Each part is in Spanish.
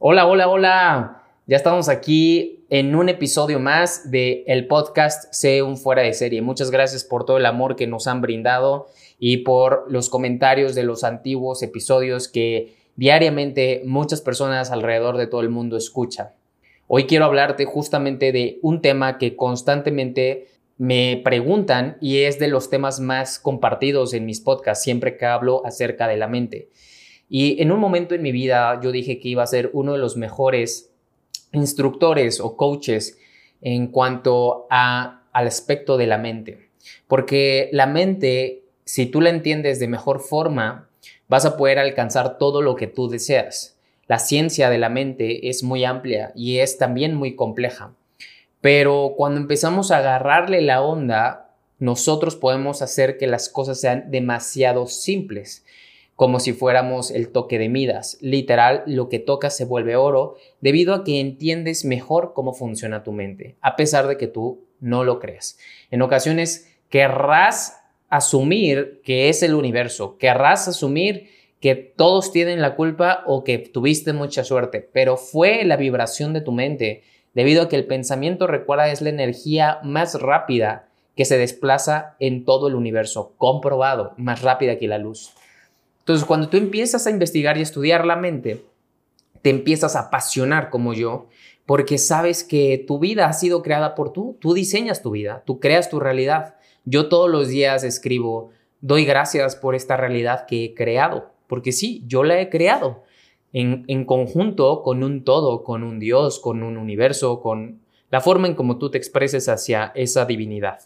Hola, hola, hola. Ya estamos aquí en un episodio más de el podcast Sé un fuera de serie. Muchas gracias por todo el amor que nos han brindado y por los comentarios de los antiguos episodios que diariamente muchas personas alrededor de todo el mundo escuchan. Hoy quiero hablarte justamente de un tema que constantemente me preguntan y es de los temas más compartidos en mis podcasts siempre que hablo acerca de la mente. Y en un momento en mi vida yo dije que iba a ser uno de los mejores instructores o coaches en cuanto a, al aspecto de la mente. Porque la mente, si tú la entiendes de mejor forma, vas a poder alcanzar todo lo que tú deseas. La ciencia de la mente es muy amplia y es también muy compleja. Pero cuando empezamos a agarrarle la onda, nosotros podemos hacer que las cosas sean demasiado simples como si fuéramos el toque de Midas. Literal, lo que tocas se vuelve oro debido a que entiendes mejor cómo funciona tu mente, a pesar de que tú no lo creas. En ocasiones querrás asumir que es el universo, querrás asumir que todos tienen la culpa o que tuviste mucha suerte, pero fue la vibración de tu mente, debido a que el pensamiento, recuerda, es la energía más rápida que se desplaza en todo el universo, comprobado, más rápida que la luz. Entonces, cuando tú empiezas a investigar y estudiar la mente, te empiezas a apasionar como yo, porque sabes que tu vida ha sido creada por tú, tú diseñas tu vida, tú creas tu realidad. Yo todos los días escribo, doy gracias por esta realidad que he creado, porque sí, yo la he creado en, en conjunto con un todo, con un Dios, con un universo, con la forma en cómo tú te expreses hacia esa divinidad.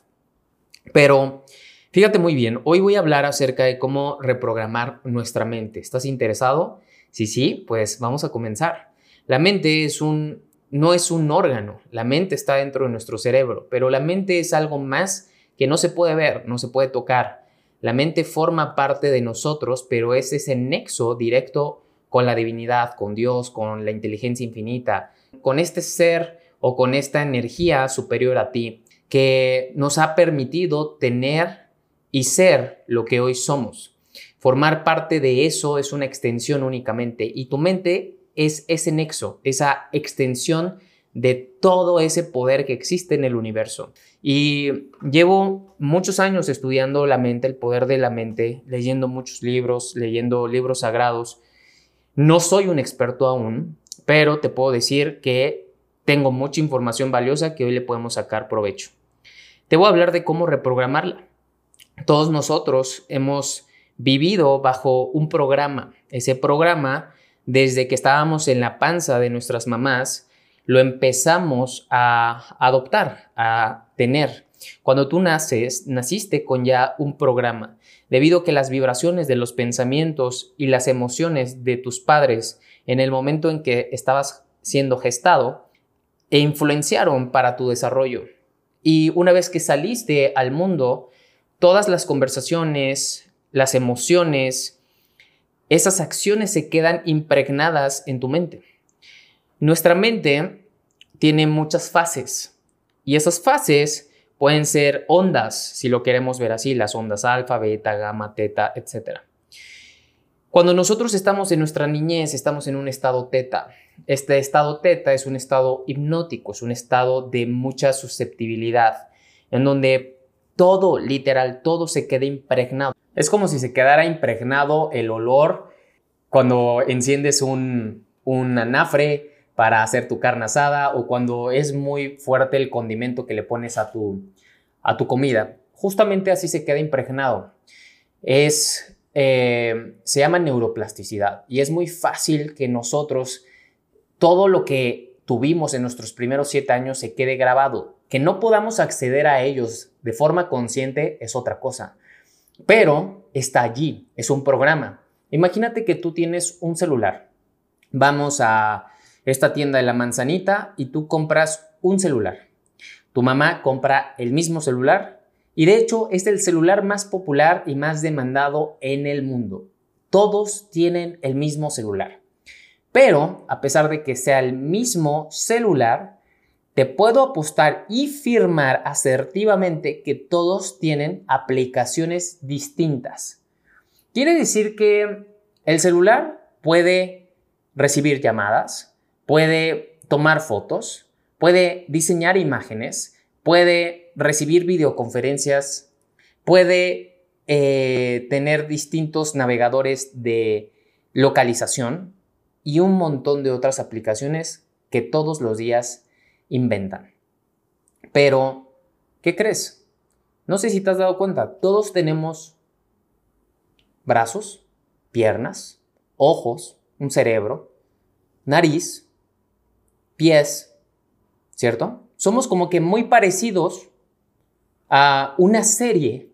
Pero Fíjate muy bien, hoy voy a hablar acerca de cómo reprogramar nuestra mente. ¿Estás interesado? Si sí, pues vamos a comenzar. La mente es un, no es un órgano, la mente está dentro de nuestro cerebro, pero la mente es algo más que no se puede ver, no se puede tocar. La mente forma parte de nosotros, pero es ese nexo directo con la divinidad, con Dios, con la inteligencia infinita, con este ser o con esta energía superior a ti que nos ha permitido tener y ser lo que hoy somos. Formar parte de eso es una extensión únicamente y tu mente es ese nexo, esa extensión de todo ese poder que existe en el universo. Y llevo muchos años estudiando la mente, el poder de la mente, leyendo muchos libros, leyendo libros sagrados. No soy un experto aún, pero te puedo decir que tengo mucha información valiosa que hoy le podemos sacar provecho. Te voy a hablar de cómo reprogramarla todos nosotros hemos vivido bajo un programa. Ese programa, desde que estábamos en la panza de nuestras mamás, lo empezamos a adoptar, a tener. Cuando tú naces, naciste con ya un programa, debido a que las vibraciones de los pensamientos y las emociones de tus padres en el momento en que estabas siendo gestado, e influenciaron para tu desarrollo. Y una vez que saliste al mundo, todas las conversaciones, las emociones, esas acciones se quedan impregnadas en tu mente. Nuestra mente tiene muchas fases y esas fases pueden ser ondas, si lo queremos ver así, las ondas alfa, beta, gamma, teta, etc. Cuando nosotros estamos en nuestra niñez, estamos en un estado teta. Este estado teta es un estado hipnótico, es un estado de mucha susceptibilidad, en donde todo, literal, todo se queda impregnado. Es como si se quedara impregnado el olor cuando enciendes un, un anafre para hacer tu carne asada o cuando es muy fuerte el condimento que le pones a tu, a tu comida. Justamente así se queda impregnado. Es, eh, se llama neuroplasticidad y es muy fácil que nosotros todo lo que tuvimos en nuestros primeros siete años se quede grabado. Que no podamos acceder a ellos de forma consciente es otra cosa. Pero está allí, es un programa. Imagínate que tú tienes un celular. Vamos a esta tienda de la manzanita y tú compras un celular. Tu mamá compra el mismo celular y de hecho es el celular más popular y más demandado en el mundo. Todos tienen el mismo celular. Pero a pesar de que sea el mismo celular, te puedo apostar y firmar asertivamente que todos tienen aplicaciones distintas. Quiere decir que el celular puede recibir llamadas, puede tomar fotos, puede diseñar imágenes, puede recibir videoconferencias, puede eh, tener distintos navegadores de localización y un montón de otras aplicaciones que todos los días inventan. Pero, ¿qué crees? No sé si te has dado cuenta, todos tenemos brazos, piernas, ojos, un cerebro, nariz, pies, ¿cierto? Somos como que muy parecidos a una serie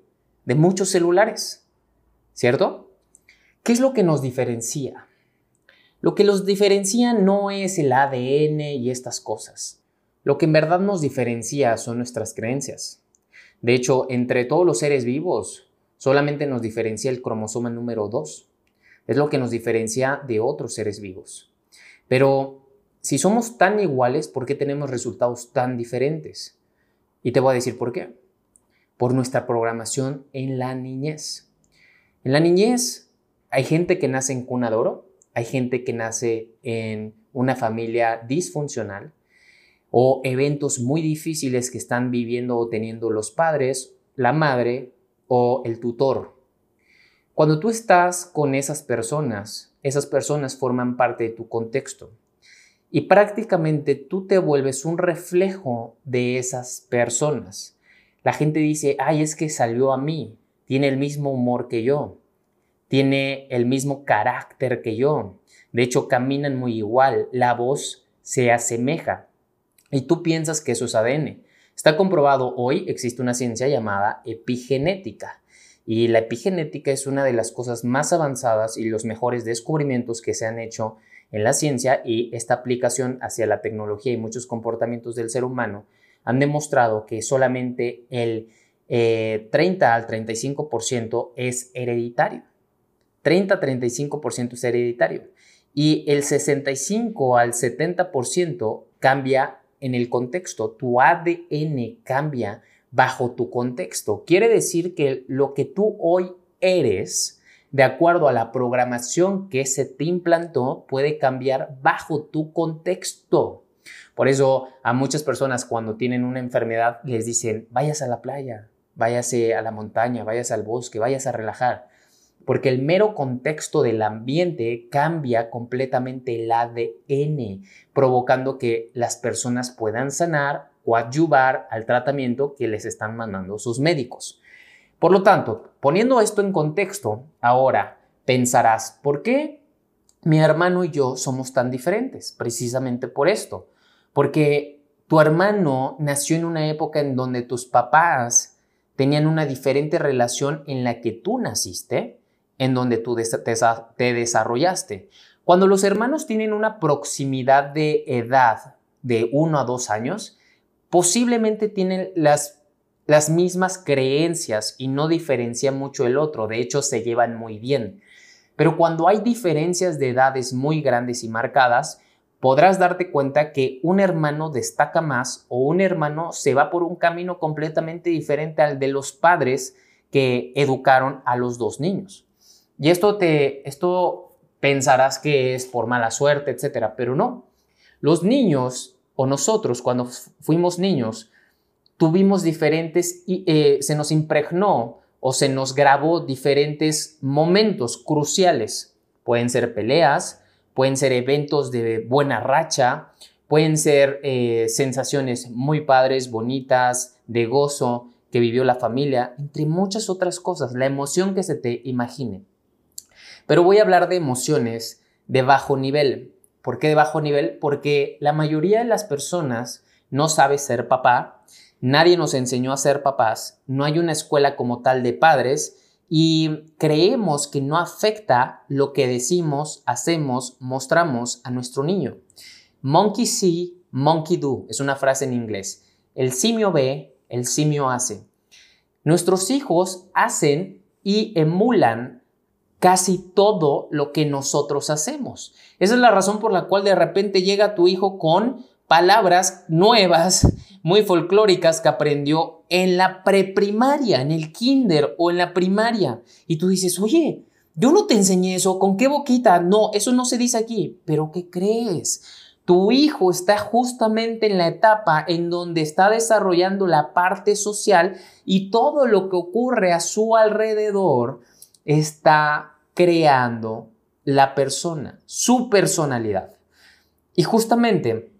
de muchos celulares, ¿cierto? ¿Qué es lo que nos diferencia? Lo que los diferencia no es el ADN y estas cosas. Lo que en verdad nos diferencia son nuestras creencias. De hecho, entre todos los seres vivos, solamente nos diferencia el cromosoma número 2. Es lo que nos diferencia de otros seres vivos. Pero si somos tan iguales, ¿por qué tenemos resultados tan diferentes? Y te voy a decir por qué. Por nuestra programación en la niñez. En la niñez hay gente que nace en cuna de oro hay gente que nace en una familia disfuncional o eventos muy difíciles que están viviendo o teniendo los padres, la madre o el tutor. Cuando tú estás con esas personas, esas personas forman parte de tu contexto y prácticamente tú te vuelves un reflejo de esas personas. La gente dice, ay, es que salió a mí, tiene el mismo humor que yo tiene el mismo carácter que yo. De hecho, caminan muy igual, la voz se asemeja. Y tú piensas que eso es ADN. Está comprobado hoy, existe una ciencia llamada epigenética. Y la epigenética es una de las cosas más avanzadas y los mejores descubrimientos que se han hecho en la ciencia y esta aplicación hacia la tecnología y muchos comportamientos del ser humano han demostrado que solamente el 30 eh, al 35% es hereditario. 30-35% es hereditario y el 65 al 70% cambia en el contexto. Tu ADN cambia bajo tu contexto. Quiere decir que lo que tú hoy eres, de acuerdo a la programación que se te implantó, puede cambiar bajo tu contexto. Por eso a muchas personas cuando tienen una enfermedad les dicen, vayas a la playa, váyase a la montaña, vayas al bosque, vayas a relajar porque el mero contexto del ambiente cambia completamente el ADN, provocando que las personas puedan sanar o ayudar al tratamiento que les están mandando sus médicos. Por lo tanto, poniendo esto en contexto, ahora pensarás, ¿por qué mi hermano y yo somos tan diferentes? Precisamente por esto, porque tu hermano nació en una época en donde tus papás tenían una diferente relación en la que tú naciste en donde tú te desarrollaste. Cuando los hermanos tienen una proximidad de edad de uno a dos años, posiblemente tienen las, las mismas creencias y no diferencian mucho el otro, de hecho se llevan muy bien. Pero cuando hay diferencias de edades muy grandes y marcadas, podrás darte cuenta que un hermano destaca más o un hermano se va por un camino completamente diferente al de los padres que educaron a los dos niños. Y esto te, esto pensarás que es por mala suerte, etcétera, pero no. Los niños o nosotros cuando fuimos niños tuvimos diferentes, eh, se nos impregnó o se nos grabó diferentes momentos cruciales. Pueden ser peleas, pueden ser eventos de buena racha, pueden ser eh, sensaciones muy padres, bonitas, de gozo que vivió la familia, entre muchas otras cosas, la emoción que se te imagine. Pero voy a hablar de emociones de bajo nivel. ¿Por qué de bajo nivel? Porque la mayoría de las personas no sabe ser papá, nadie nos enseñó a ser papás, no hay una escuela como tal de padres y creemos que no afecta lo que decimos, hacemos, mostramos a nuestro niño. Monkey see, monkey do, es una frase en inglés. El simio ve, el simio hace. Nuestros hijos hacen y emulan casi todo lo que nosotros hacemos. Esa es la razón por la cual de repente llega tu hijo con palabras nuevas, muy folclóricas que aprendió en la preprimaria, en el kinder o en la primaria. Y tú dices, oye, yo no te enseñé eso, ¿con qué boquita? No, eso no se dice aquí. Pero ¿qué crees? Tu hijo está justamente en la etapa en donde está desarrollando la parte social y todo lo que ocurre a su alrededor está creando la persona, su personalidad. Y justamente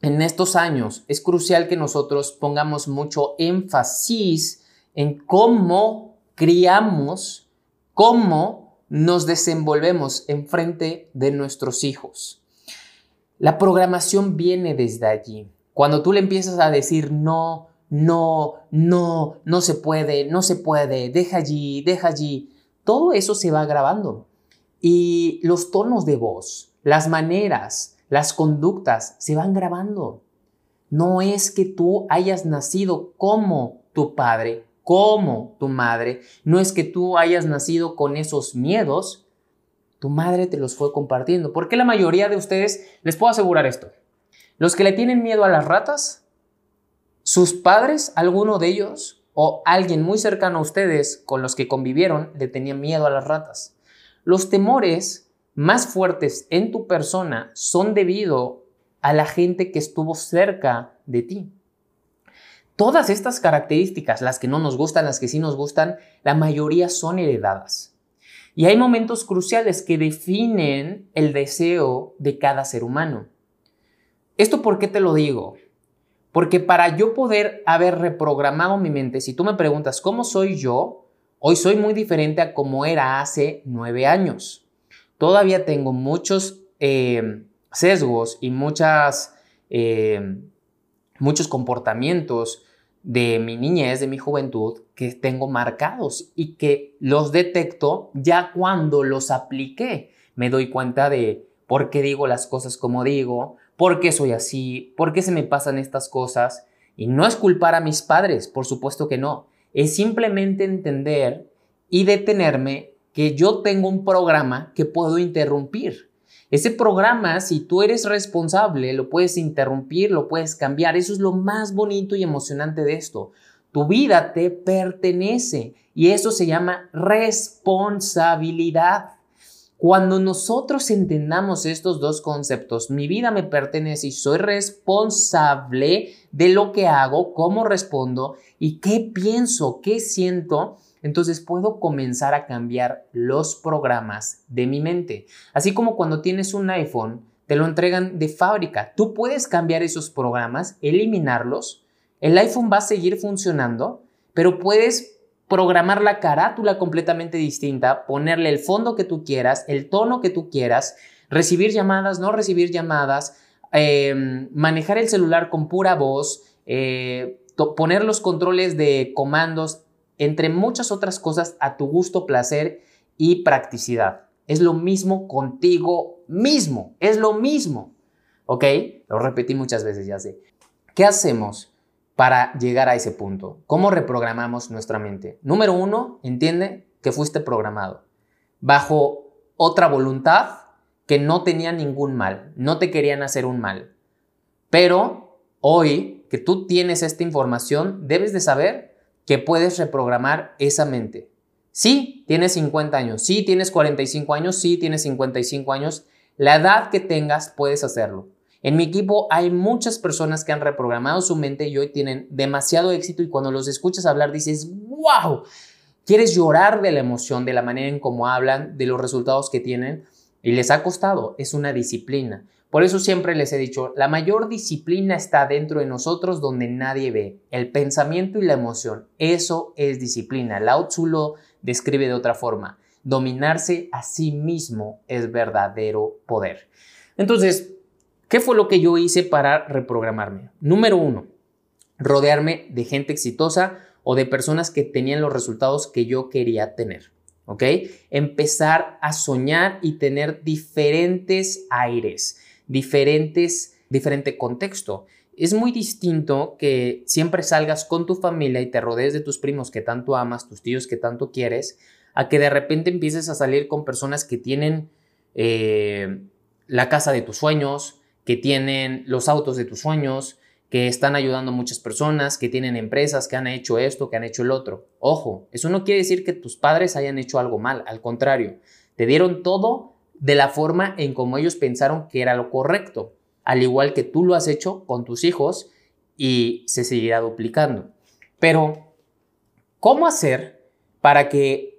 en estos años es crucial que nosotros pongamos mucho énfasis en cómo criamos, cómo nos desenvolvemos en frente de nuestros hijos. La programación viene desde allí. Cuando tú le empiezas a decir no, no, no, no se puede, no se puede, deja allí, deja allí, todo eso se va grabando. Y los tonos de voz, las maneras, las conductas se van grabando. No es que tú hayas nacido como tu padre, como tu madre. No es que tú hayas nacido con esos miedos. Tu madre te los fue compartiendo. Porque la mayoría de ustedes, les puedo asegurar esto, los que le tienen miedo a las ratas, sus padres, alguno de ellos, o alguien muy cercano a ustedes con los que convivieron le tenía miedo a las ratas. Los temores más fuertes en tu persona son debido a la gente que estuvo cerca de ti. Todas estas características, las que no nos gustan, las que sí nos gustan, la mayoría son heredadas. Y hay momentos cruciales que definen el deseo de cada ser humano. ¿Esto por qué te lo digo? Porque para yo poder haber reprogramado mi mente, si tú me preguntas cómo soy yo, hoy soy muy diferente a como era hace nueve años. Todavía tengo muchos eh, sesgos y muchas, eh, muchos comportamientos de mi niñez, de mi juventud, que tengo marcados y que los detecto ya cuando los apliqué. Me doy cuenta de por qué digo las cosas como digo, por qué soy así, por qué se me pasan estas cosas. Y no es culpar a mis padres, por supuesto que no. Es simplemente entender y detenerme que yo tengo un programa que puedo interrumpir. Ese programa, si tú eres responsable, lo puedes interrumpir, lo puedes cambiar. Eso es lo más bonito y emocionante de esto. Tu vida te pertenece y eso se llama responsabilidad. Cuando nosotros entendamos estos dos conceptos, mi vida me pertenece y soy responsable de lo que hago, cómo respondo y qué pienso, qué siento, entonces puedo comenzar a cambiar los programas de mi mente. Así como cuando tienes un iPhone, te lo entregan de fábrica. Tú puedes cambiar esos programas, eliminarlos. El iPhone va a seguir funcionando, pero puedes programar la carátula completamente distinta, ponerle el fondo que tú quieras, el tono que tú quieras, recibir llamadas, no recibir llamadas, em, manejar el celular con pura voz, eh, poner los controles de comandos, entre muchas otras cosas a tu gusto, placer y practicidad. Es lo mismo contigo mismo, es lo mismo. ¿Ok? Lo repetí muchas veces, ya sé. ¿Qué hacemos? Para llegar a ese punto? ¿Cómo reprogramamos nuestra mente? Número uno, entiende que fuiste programado bajo otra voluntad que no tenía ningún mal, no te querían hacer un mal. Pero hoy que tú tienes esta información, debes de saber que puedes reprogramar esa mente. Sí, tienes 50 años, sí, tienes 45 años, sí, tienes 55 años, la edad que tengas puedes hacerlo. En mi equipo hay muchas personas que han reprogramado su mente y hoy tienen demasiado éxito y cuando los escuchas hablar dices, wow, quieres llorar de la emoción, de la manera en cómo hablan, de los resultados que tienen y les ha costado, es una disciplina. Por eso siempre les he dicho, la mayor disciplina está dentro de nosotros donde nadie ve, el pensamiento y la emoción. Eso es disciplina. Lao Tzu lo describe de otra forma. Dominarse a sí mismo es verdadero poder. Entonces, ¿qué fue lo que yo hice para reprogramarme? Número uno, rodearme de gente exitosa o de personas que tenían los resultados que yo quería tener. ¿Ok? Empezar a soñar y tener diferentes aires diferentes, diferente contexto. Es muy distinto que siempre salgas con tu familia y te rodees de tus primos que tanto amas, tus tíos que tanto quieres, a que de repente empieces a salir con personas que tienen eh, la casa de tus sueños, que tienen los autos de tus sueños, que están ayudando a muchas personas, que tienen empresas, que han hecho esto, que han hecho el otro. Ojo, eso no quiere decir que tus padres hayan hecho algo mal, al contrario, te dieron todo de la forma en como ellos pensaron que era lo correcto, al igual que tú lo has hecho con tus hijos y se seguirá duplicando. Pero, ¿cómo hacer para que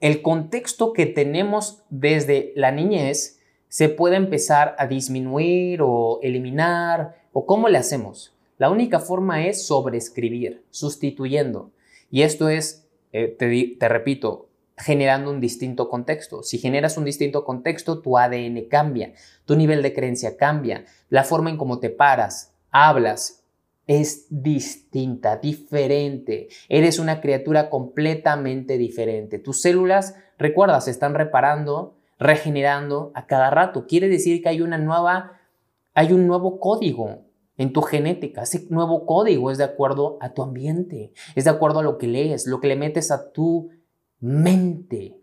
el contexto que tenemos desde la niñez se pueda empezar a disminuir o eliminar? ¿O cómo le hacemos? La única forma es sobreescribir, sustituyendo. Y esto es, eh, te, te repito, generando un distinto contexto. Si generas un distinto contexto, tu ADN cambia, tu nivel de creencia cambia, la forma en cómo te paras, hablas, es distinta, diferente. Eres una criatura completamente diferente. Tus células, recuerda, se están reparando, regenerando a cada rato. Quiere decir que hay una nueva, hay un nuevo código en tu genética. Ese nuevo código es de acuerdo a tu ambiente, es de acuerdo a lo que lees, lo que le metes a tu mente.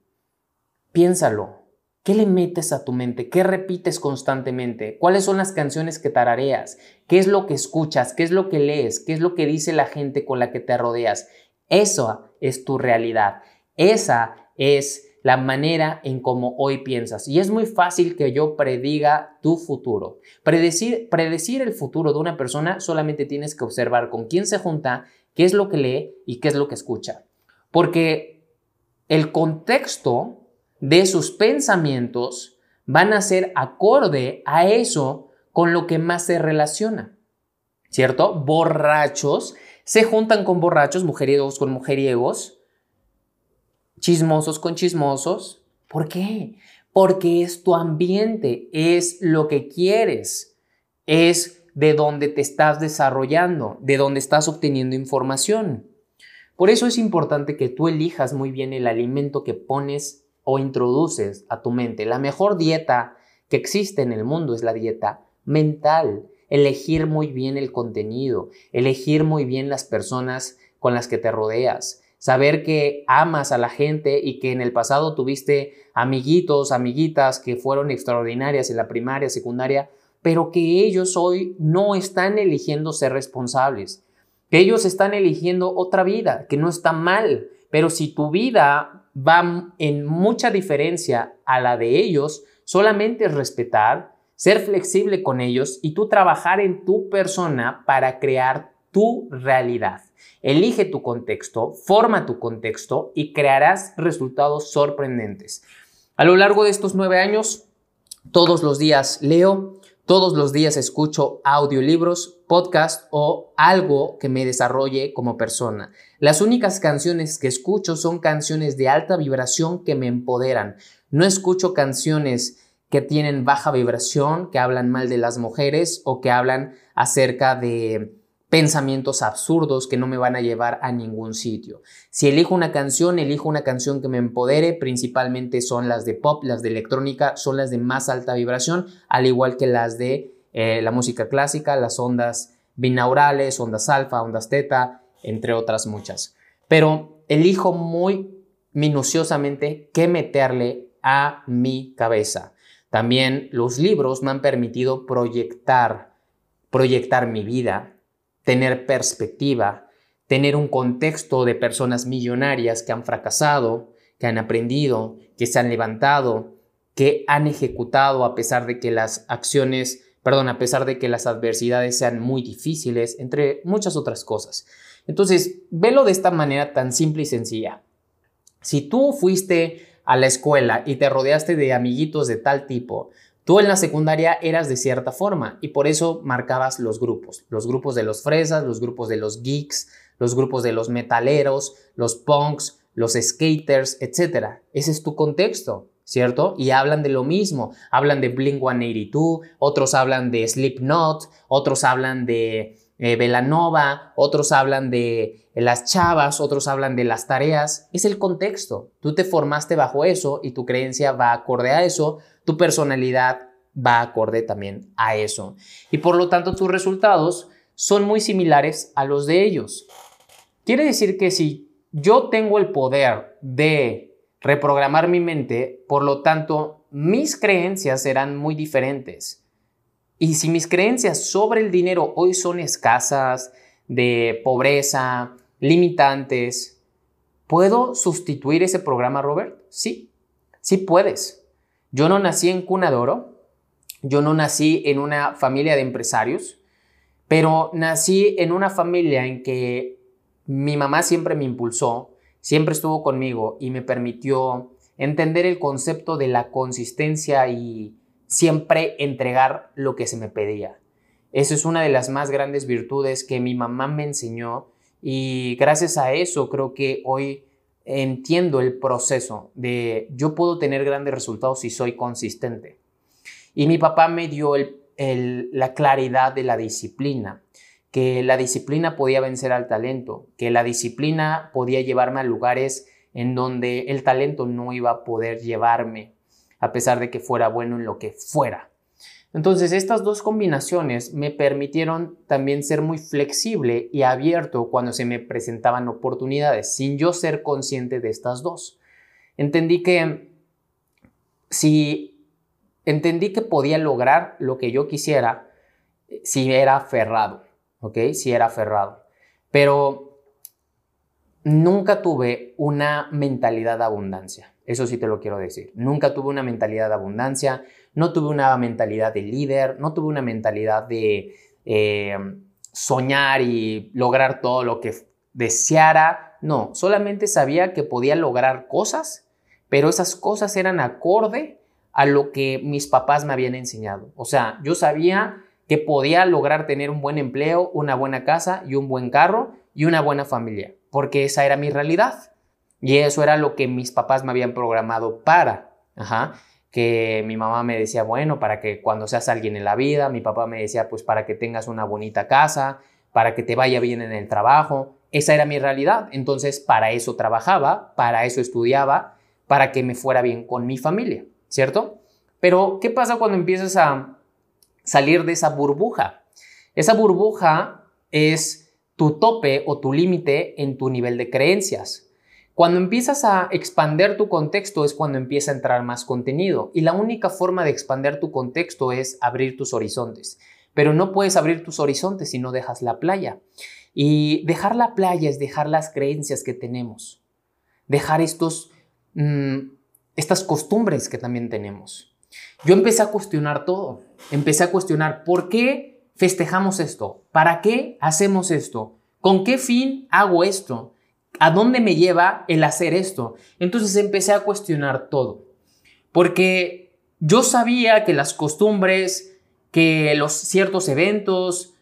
Piénsalo. ¿Qué le metes a tu mente? ¿Qué repites constantemente? ¿Cuáles son las canciones que tarareas? ¿Qué es lo que escuchas? ¿Qué es lo que lees? ¿Qué es lo que dice la gente con la que te rodeas? Eso es tu realidad. Esa es la manera en cómo hoy piensas. Y es muy fácil que yo prediga tu futuro. Predecir, predecir el futuro de una persona solamente tienes que observar con quién se junta, qué es lo que lee y qué es lo que escucha. Porque el contexto de sus pensamientos van a ser acorde a eso con lo que más se relaciona. ¿Cierto? Borrachos se juntan con borrachos, mujeriegos con mujeriegos, chismosos con chismosos. ¿Por qué? Porque es tu ambiente, es lo que quieres, es de donde te estás desarrollando, de donde estás obteniendo información. Por eso es importante que tú elijas muy bien el alimento que pones o introduces a tu mente. La mejor dieta que existe en el mundo es la dieta mental. Elegir muy bien el contenido, elegir muy bien las personas con las que te rodeas, saber que amas a la gente y que en el pasado tuviste amiguitos, amiguitas que fueron extraordinarias en la primaria, secundaria, pero que ellos hoy no están eligiendo ser responsables que ellos están eligiendo otra vida, que no está mal, pero si tu vida va en mucha diferencia a la de ellos, solamente es respetar, ser flexible con ellos y tú trabajar en tu persona para crear tu realidad. Elige tu contexto, forma tu contexto y crearás resultados sorprendentes. A lo largo de estos nueve años, todos los días leo, todos los días escucho audiolibros, podcast o algo que me desarrolle como persona. Las únicas canciones que escucho son canciones de alta vibración que me empoderan. No escucho canciones que tienen baja vibración, que hablan mal de las mujeres o que hablan acerca de pensamientos absurdos que no me van a llevar a ningún sitio. Si elijo una canción, elijo una canción que me empodere, principalmente son las de pop, las de electrónica, son las de más alta vibración, al igual que las de eh, la música clásica, las ondas binaurales, ondas alfa, ondas teta, entre otras muchas. Pero elijo muy minuciosamente qué meterle a mi cabeza. También los libros me han permitido proyectar, proyectar mi vida, tener perspectiva, tener un contexto de personas millonarias que han fracasado, que han aprendido, que se han levantado, que han ejecutado a pesar de que las acciones perdón, a pesar de que las adversidades sean muy difíciles, entre muchas otras cosas. Entonces, velo de esta manera tan simple y sencilla. Si tú fuiste a la escuela y te rodeaste de amiguitos de tal tipo, tú en la secundaria eras de cierta forma y por eso marcabas los grupos, los grupos de los fresas, los grupos de los geeks, los grupos de los metaleros, los punks, los skaters, etc. Ese es tu contexto. ¿cierto? Y hablan de lo mismo, hablan de Blink 182, otros hablan de Slipknot, otros hablan de eh, Velanova, otros hablan de las chavas, otros hablan de las tareas. Es el contexto. Tú te formaste bajo eso y tu creencia va acorde a eso, tu personalidad va acorde también a eso. Y por lo tanto tus resultados son muy similares a los de ellos. Quiere decir que si yo tengo el poder de reprogramar mi mente, por lo tanto, mis creencias serán muy diferentes. Y si mis creencias sobre el dinero hoy son escasas, de pobreza, limitantes, ¿puedo sustituir ese programa, Robert? Sí, sí puedes. Yo no nací en cuna de yo no nací en una familia de empresarios, pero nací en una familia en que mi mamá siempre me impulsó, siempre estuvo conmigo y me permitió entender el concepto de la consistencia y siempre entregar lo que se me pedía. Eso es una de las más grandes virtudes que mi mamá me enseñó y gracias a eso creo que hoy entiendo el proceso de yo puedo tener grandes resultados si soy consistente. Y mi papá me dio la claridad de la disciplina que la disciplina podía vencer al talento, que la disciplina podía llevarme a lugares en donde el talento no iba a poder llevarme, a pesar de que fuera bueno en lo que fuera. Entonces, estas dos combinaciones me permitieron también ser muy flexible y abierto cuando se me presentaban oportunidades, sin yo ser consciente de estas dos. Entendí que si entendí que podía lograr lo que yo quisiera si era aferrado. ¿ok? Sí era aferrado. Pero nunca tuve una mentalidad de abundancia. Eso sí te lo quiero decir. Nunca tuve una mentalidad de abundancia, no tuve una mentalidad de líder, no tuve una mentalidad de eh, soñar y lograr todo lo que deseara. No, solamente sabía que podía lograr cosas, pero esas cosas eran acorde a lo que mis papás me habían enseñado. O sea, yo sabía que podía lograr tener un buen empleo, una buena casa y un buen carro y una buena familia, porque esa era mi realidad. Y eso era lo que mis papás me habían programado para. Que mi mamá me decía, bueno, para que cuando seas alguien en la vida, mi papá me decía, pues para que tengas una bonita casa, para que te vaya bien en el trabajo. Esa era mi realidad. Entonces, para eso trabajaba, para eso estudiaba, para que me fuera bien con mi familia, ¿cierto? Pero, ¿qué pasa cuando empiezas a salir de esa burbuja. Esa burbuja es tu tope o tu límite en tu nivel de creencias. Cuando empiezas a expander tu contexto es cuando empieza a entrar más contenido y la única forma de expander tu contexto es abrir tus horizontes. Pero no puedes abrir tus horizontes si no dejas la playa. Y dejar la playa es dejar las creencias que tenemos, dejar estos, mm, estas costumbres que también tenemos. Yo empecé a cuestionar todo. Empecé a cuestionar por qué festejamos esto, para qué hacemos esto, con qué fin hago esto, a dónde me lleva el hacer esto. Entonces empecé a cuestionar todo. Porque yo sabía que las costumbres, que los ciertos eventos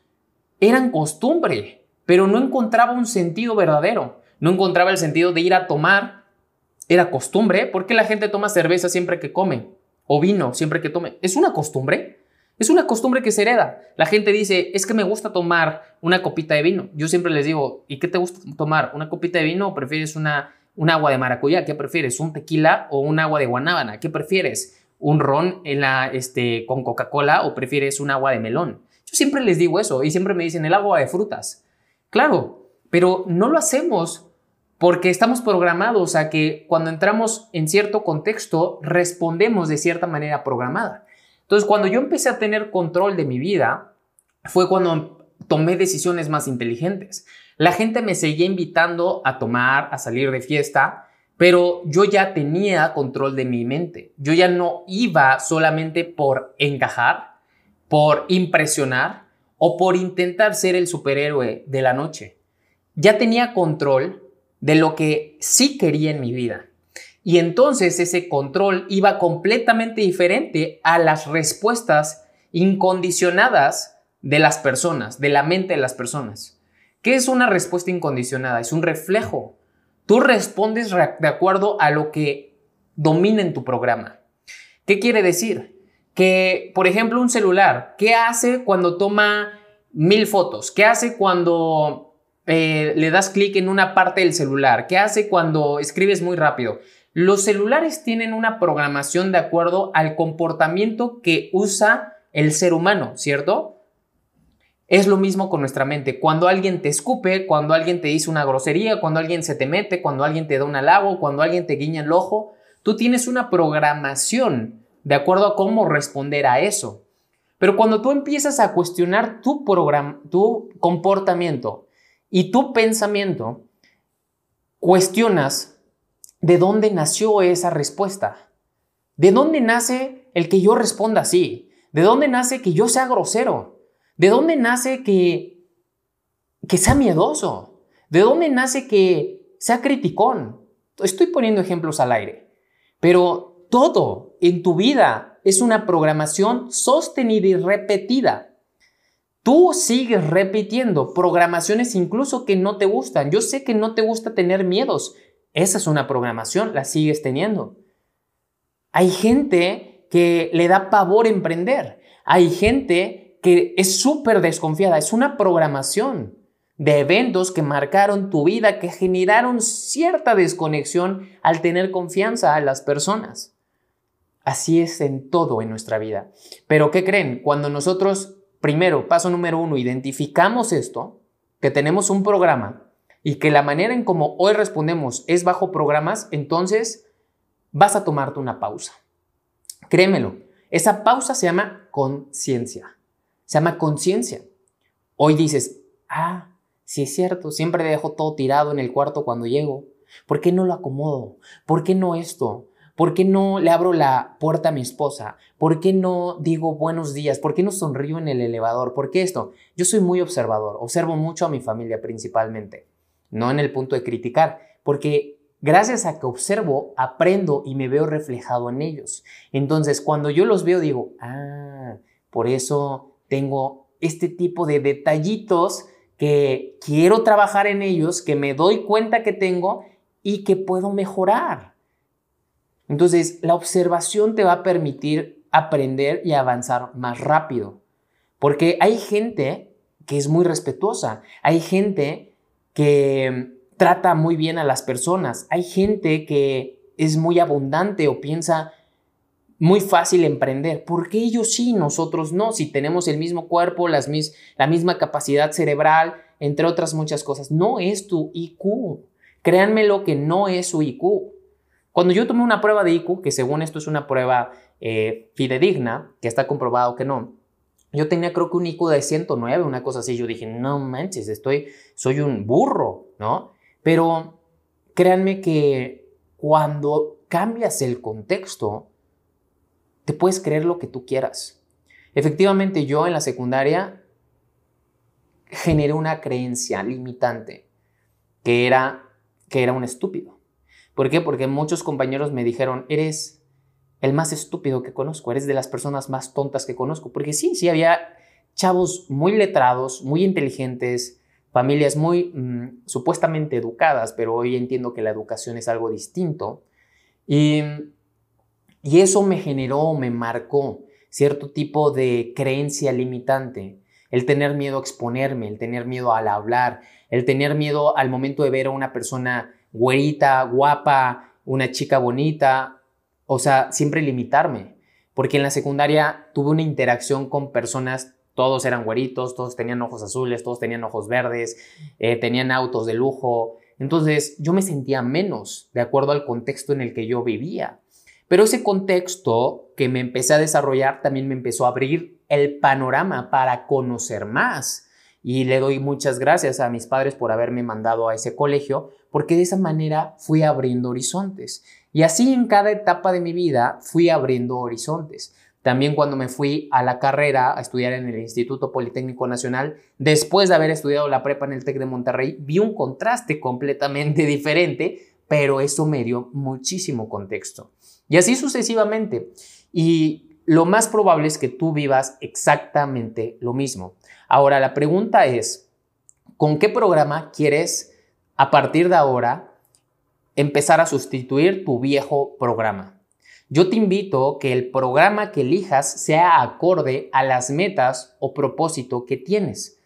eran costumbre, pero no encontraba un sentido verdadero. No encontraba el sentido de ir a tomar. Era costumbre. ¿Por qué la gente toma cerveza siempre que come? o vino siempre que tome. ¿Es una costumbre? Es una costumbre que se hereda. La gente dice, es que me gusta tomar una copita de vino. Yo siempre les digo, ¿y qué te gusta tomar? ¿Una copita de vino o prefieres una, un agua de maracuyá? ¿Qué prefieres? ¿Un tequila o un agua de guanábana? ¿Qué prefieres? ¿Un ron en la, este, con Coca-Cola o prefieres un agua de melón? Yo siempre les digo eso y siempre me dicen el agua de frutas. Claro, pero no lo hacemos porque estamos programados a que cuando entramos en cierto contexto respondemos de cierta manera programada. Entonces, cuando yo empecé a tener control de mi vida, fue cuando tomé decisiones más inteligentes. La gente me seguía invitando a tomar, a salir de fiesta, pero yo ya tenía control de mi mente. Yo ya no iba solamente por encajar, por impresionar o por intentar ser el superhéroe de la noche. Ya tenía control de lo que sí quería en mi vida. Y entonces ese control iba completamente diferente a las respuestas incondicionadas de las personas, de la mente de las personas. ¿Qué es una respuesta incondicionada? Es un reflejo. Tú respondes de acuerdo a lo que domina en tu programa. ¿Qué quiere decir? Que, por ejemplo, un celular, ¿qué hace cuando toma mil fotos? ¿Qué hace cuando eh, le das clic en una parte del celular? ¿Qué hace cuando escribes muy rápido? Los celulares tienen una programación de acuerdo al comportamiento que usa el ser humano, ¿cierto? Es lo mismo con nuestra mente. Cuando alguien te escupe, cuando alguien te dice una grosería, cuando alguien se te mete, cuando alguien te da un halago, cuando alguien te guiña el ojo, tú tienes una programación de acuerdo a cómo responder a eso. Pero cuando tú empiezas a cuestionar tu, tu comportamiento y tu pensamiento, cuestionas de dónde nació esa respuesta. ¿De dónde nace el que yo responda así? ¿De dónde nace que yo sea grosero? ¿De dónde nace que, que sea miedoso? ¿De dónde nace que sea criticón? Estoy poniendo ejemplos al aire, pero todo en tu vida es una programación sostenida y repetida. Tú sigues repitiendo programaciones incluso que no te gustan. Yo sé que no te gusta tener miedos. Esa es una programación, la sigues teniendo. Hay gente que le da pavor emprender. Hay gente que es súper desconfiada, es una programación de eventos que marcaron tu vida, que generaron cierta desconexión al tener confianza a las personas. Así es en todo en nuestra vida. Pero ¿qué creen? Cuando nosotros, primero, paso número uno, identificamos esto, que tenemos un programa y que la manera en como hoy respondemos es bajo programas, entonces vas a tomarte una pausa. Créemelo, esa pausa se llama conciencia. Se llama conciencia. Hoy dices, ah, sí es cierto, siempre dejo todo tirado en el cuarto cuando llego. ¿Por qué no lo acomodo? ¿Por qué no esto? ¿Por qué no le abro la puerta a mi esposa? ¿Por qué no digo buenos días? ¿Por qué no sonrío en el elevador? ¿Por qué esto? Yo soy muy observador, observo mucho a mi familia principalmente, no en el punto de criticar, porque gracias a que observo, aprendo y me veo reflejado en ellos. Entonces, cuando yo los veo, digo, ah, por eso tengo este tipo de detallitos que quiero trabajar en ellos, que me doy cuenta que tengo y que puedo mejorar. Entonces, la observación te va a permitir aprender y avanzar más rápido. Porque hay gente que es muy respetuosa, hay gente que trata muy bien a las personas, hay gente que es muy abundante o piensa muy fácil emprender. ¿Por qué ellos sí, nosotros no? Si tenemos el mismo cuerpo, las mis, la misma capacidad cerebral, entre otras muchas cosas. No es tu IQ. Créanme lo que no es su IQ. Cuando yo tomé una prueba de IQ, que según esto es una prueba eh, fidedigna, que está comprobado que no, yo tenía creo que un IQ de 109, una cosa así. Yo dije, no manches, estoy, soy un burro, ¿no? Pero créanme que cuando cambias el contexto, te puedes creer lo que tú quieras. Efectivamente, yo en la secundaria generé una creencia limitante que era que era un estúpido. ¿Por qué? Porque muchos compañeros me dijeron, eres el más estúpido que conozco, eres de las personas más tontas que conozco. Porque sí, sí, había chavos muy letrados, muy inteligentes, familias muy mm, supuestamente educadas, pero hoy entiendo que la educación es algo distinto. Y y eso me generó, me marcó cierto tipo de creencia limitante. El tener miedo a exponerme, el tener miedo al hablar, el tener miedo al momento de ver a una persona güerita, guapa, una chica bonita, o sea, siempre limitarme. Porque en la secundaria tuve una interacción con personas, todos eran güeritos, todos tenían ojos azules, todos tenían ojos verdes, eh, tenían autos de lujo. Entonces yo me sentía menos de acuerdo al contexto en el que yo vivía. Pero ese contexto que me empecé a desarrollar también me empezó a abrir el panorama para conocer más. Y le doy muchas gracias a mis padres por haberme mandado a ese colegio, porque de esa manera fui abriendo horizontes. Y así en cada etapa de mi vida fui abriendo horizontes. también cuando me fui a la carrera a estudiar en el Instituto Politécnico Nacional, después de haber estudiado la prepa en el TEC de Monterrey, vi un contraste completamente diferente, pero eso me dio muchísimo contexto. Y así sucesivamente. Y lo más probable es que tú vivas exactamente lo mismo. Ahora, la pregunta es, ¿con qué programa quieres a partir de ahora empezar a sustituir tu viejo programa? Yo te invito que el programa que elijas sea acorde a las metas o propósito que tienes.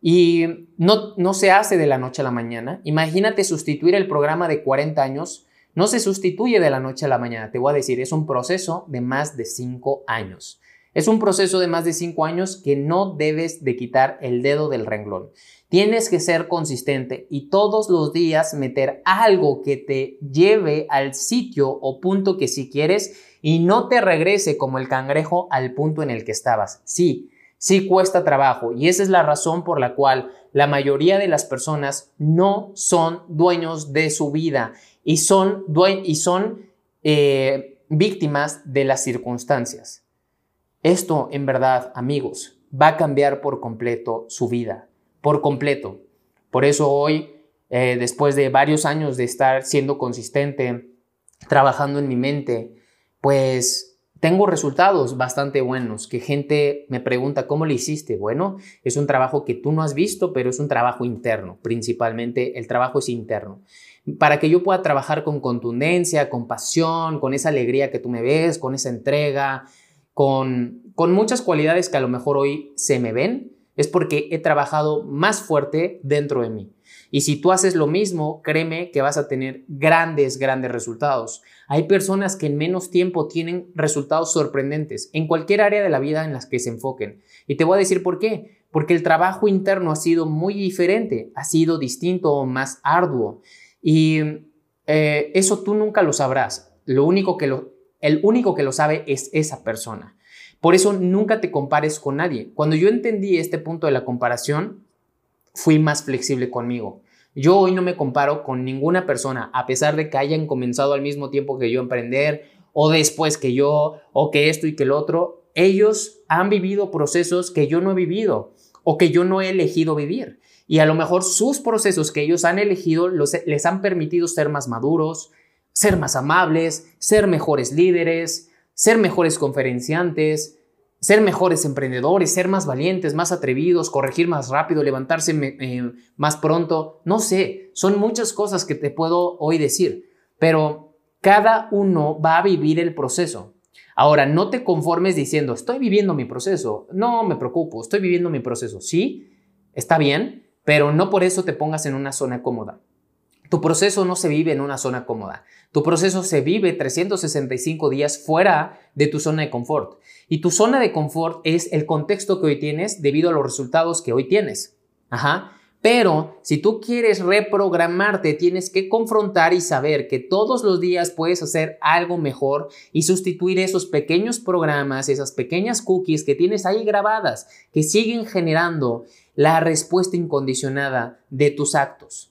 Y no, no se hace de la noche a la mañana. Imagínate sustituir el programa de 40 años. No se sustituye de la noche a la mañana. Te voy a decir, es un proceso de más de 5 años. Es un proceso de más de 5 años que no debes de quitar el dedo del renglón. Tienes que ser consistente y todos los días meter algo que te lleve al sitio o punto que si quieres y no te regrese como el cangrejo al punto en el que estabas. Sí, sí cuesta trabajo y esa es la razón por la cual la mayoría de las personas no son dueños de su vida y son, y son eh, víctimas de las circunstancias. Esto, en verdad, amigos, va a cambiar por completo su vida por completo. Por eso hoy, eh, después de varios años de estar siendo consistente, trabajando en mi mente, pues tengo resultados bastante buenos, que gente me pregunta, ¿cómo lo hiciste? Bueno, es un trabajo que tú no has visto, pero es un trabajo interno, principalmente el trabajo es interno. Para que yo pueda trabajar con contundencia, con pasión, con esa alegría que tú me ves, con esa entrega, con, con muchas cualidades que a lo mejor hoy se me ven, es porque he trabajado más fuerte dentro de mí. Y si tú haces lo mismo, créeme que vas a tener grandes, grandes resultados. Hay personas que en menos tiempo tienen resultados sorprendentes en cualquier área de la vida en las que se enfoquen. Y te voy a decir por qué. Porque el trabajo interno ha sido muy diferente, ha sido distinto más arduo. Y eh, eso tú nunca lo sabrás. Lo único que lo, el único que lo sabe es esa persona. Por eso nunca te compares con nadie. Cuando yo entendí este punto de la comparación, fui más flexible conmigo. Yo hoy no me comparo con ninguna persona, a pesar de que hayan comenzado al mismo tiempo que yo a emprender, o después que yo, o que esto y que el otro. Ellos han vivido procesos que yo no he vivido, o que yo no he elegido vivir. Y a lo mejor sus procesos que ellos han elegido les han permitido ser más maduros, ser más amables, ser mejores líderes, ser mejores conferenciantes, ser mejores emprendedores, ser más valientes, más atrevidos, corregir más rápido, levantarse eh, más pronto. No sé, son muchas cosas que te puedo hoy decir, pero cada uno va a vivir el proceso. Ahora, no te conformes diciendo, estoy viviendo mi proceso. No me preocupo, estoy viviendo mi proceso. Sí, está bien, pero no por eso te pongas en una zona cómoda. Tu proceso no se vive en una zona cómoda. Tu proceso se vive 365 días fuera de tu zona de confort. Y tu zona de confort es el contexto que hoy tienes debido a los resultados que hoy tienes. Ajá. Pero si tú quieres reprogramarte, tienes que confrontar y saber que todos los días puedes hacer algo mejor y sustituir esos pequeños programas, esas pequeñas cookies que tienes ahí grabadas, que siguen generando la respuesta incondicionada de tus actos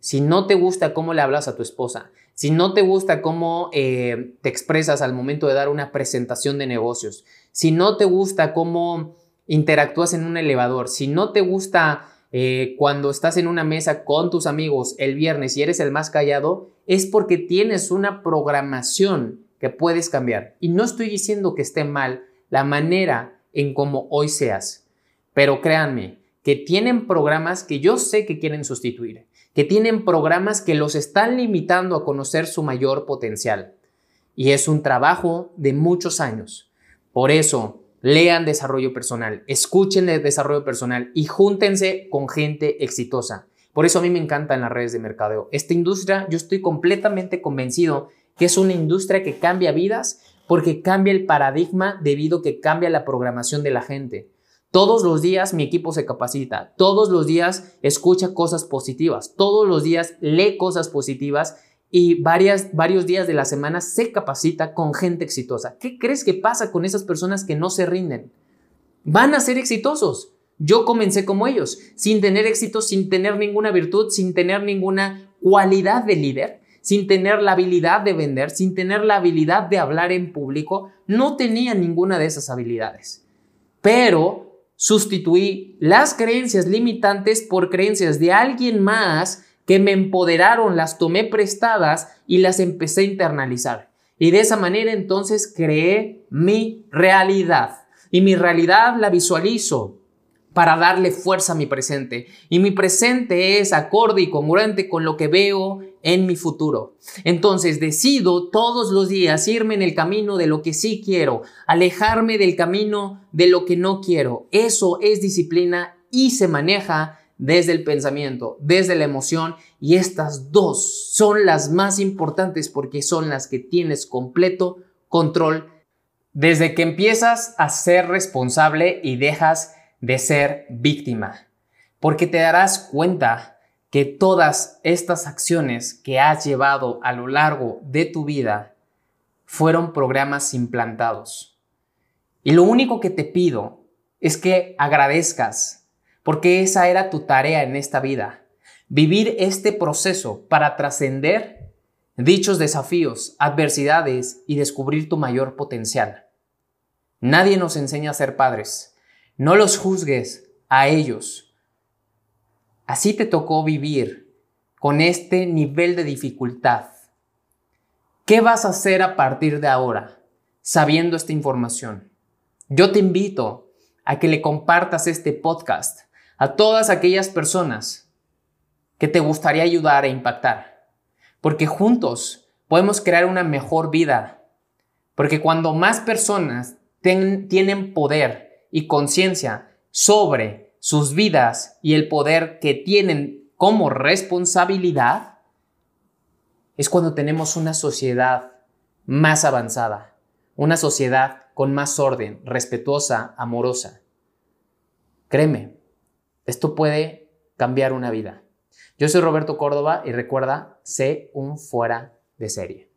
si no te gusta cómo le hablas a tu esposa, si no te gusta cómo eh, te expresas al momento de dar una presentación de negocios, si no te gusta cómo interactúas en un elevador, si no te gusta eh, cuando estás en una mesa con tus amigos el viernes y eres el más callado, es porque tienes una programación que puedes cambiar. Y no estoy diciendo que esté mal la manera en cómo hoy seas, pero créanme que tienen programas que yo sé que quieren sustituir que tienen programas que los están limitando a conocer su mayor potencial. Y es un trabajo de muchos años. Por eso, lean desarrollo personal, escuchen el desarrollo personal y júntense con gente exitosa. Por eso a mí me encantan las redes de mercadeo. Esta industria, yo estoy completamente convencido que es una industria que cambia vidas porque cambia el paradigma debido a que cambia la programación de la gente. Todos los días mi equipo se capacita, todos los días escucha cosas positivas, todos los días lee cosas positivas y varios días de la semana se capacita con gente exitosa. ¿Qué crees que pasa con esas personas que no se rinden? Van a ser exitosos. Yo comencé como ellos, sin tener éxito, sin tener ninguna virtud, sin tener ninguna cualidad de líder, sin tener la habilidad de vender, sin tener la habilidad de hablar en público, no tenía ninguna de esas habilidades. Pero sustituí las creencias limitantes por creencias de alguien más que me empoderaron, las tomé prestadas y las empecé a internalizar. Y de esa manera entonces creé mi realidad. Y mi realidad la visualizo para darle fuerza a mi presente. Y mi presente es acorde y congruente con lo que veo en mi futuro. Entonces decido todos los días irme en el camino de lo que sí quiero, alejarme del camino de lo que no quiero. Eso es disciplina y se maneja desde el pensamiento, desde la emoción y estas dos son las más importantes porque son las que tienes completo control desde que empiezas a ser responsable y dejas de ser víctima, porque te darás cuenta que todas estas acciones que has llevado a lo largo de tu vida fueron programas implantados. Y lo único que te pido es que agradezcas, porque esa era tu tarea en esta vida, vivir este proceso para trascender dichos desafíos, adversidades y descubrir tu mayor potencial. Nadie nos enseña a ser padres. No los juzgues a ellos. Así te tocó vivir con este nivel de dificultad. ¿Qué vas a hacer a partir de ahora sabiendo esta información? Yo te invito a que le compartas este podcast a todas aquellas personas que te gustaría ayudar e impactar. Porque juntos podemos crear una mejor vida. Porque cuando más personas tienen poder y conciencia sobre sus vidas y el poder que tienen como responsabilidad, es cuando tenemos una sociedad más avanzada, una sociedad con más orden, respetuosa, amorosa. Créeme, esto puede cambiar una vida. Yo soy Roberto Córdoba y recuerda, sé un fuera de serie.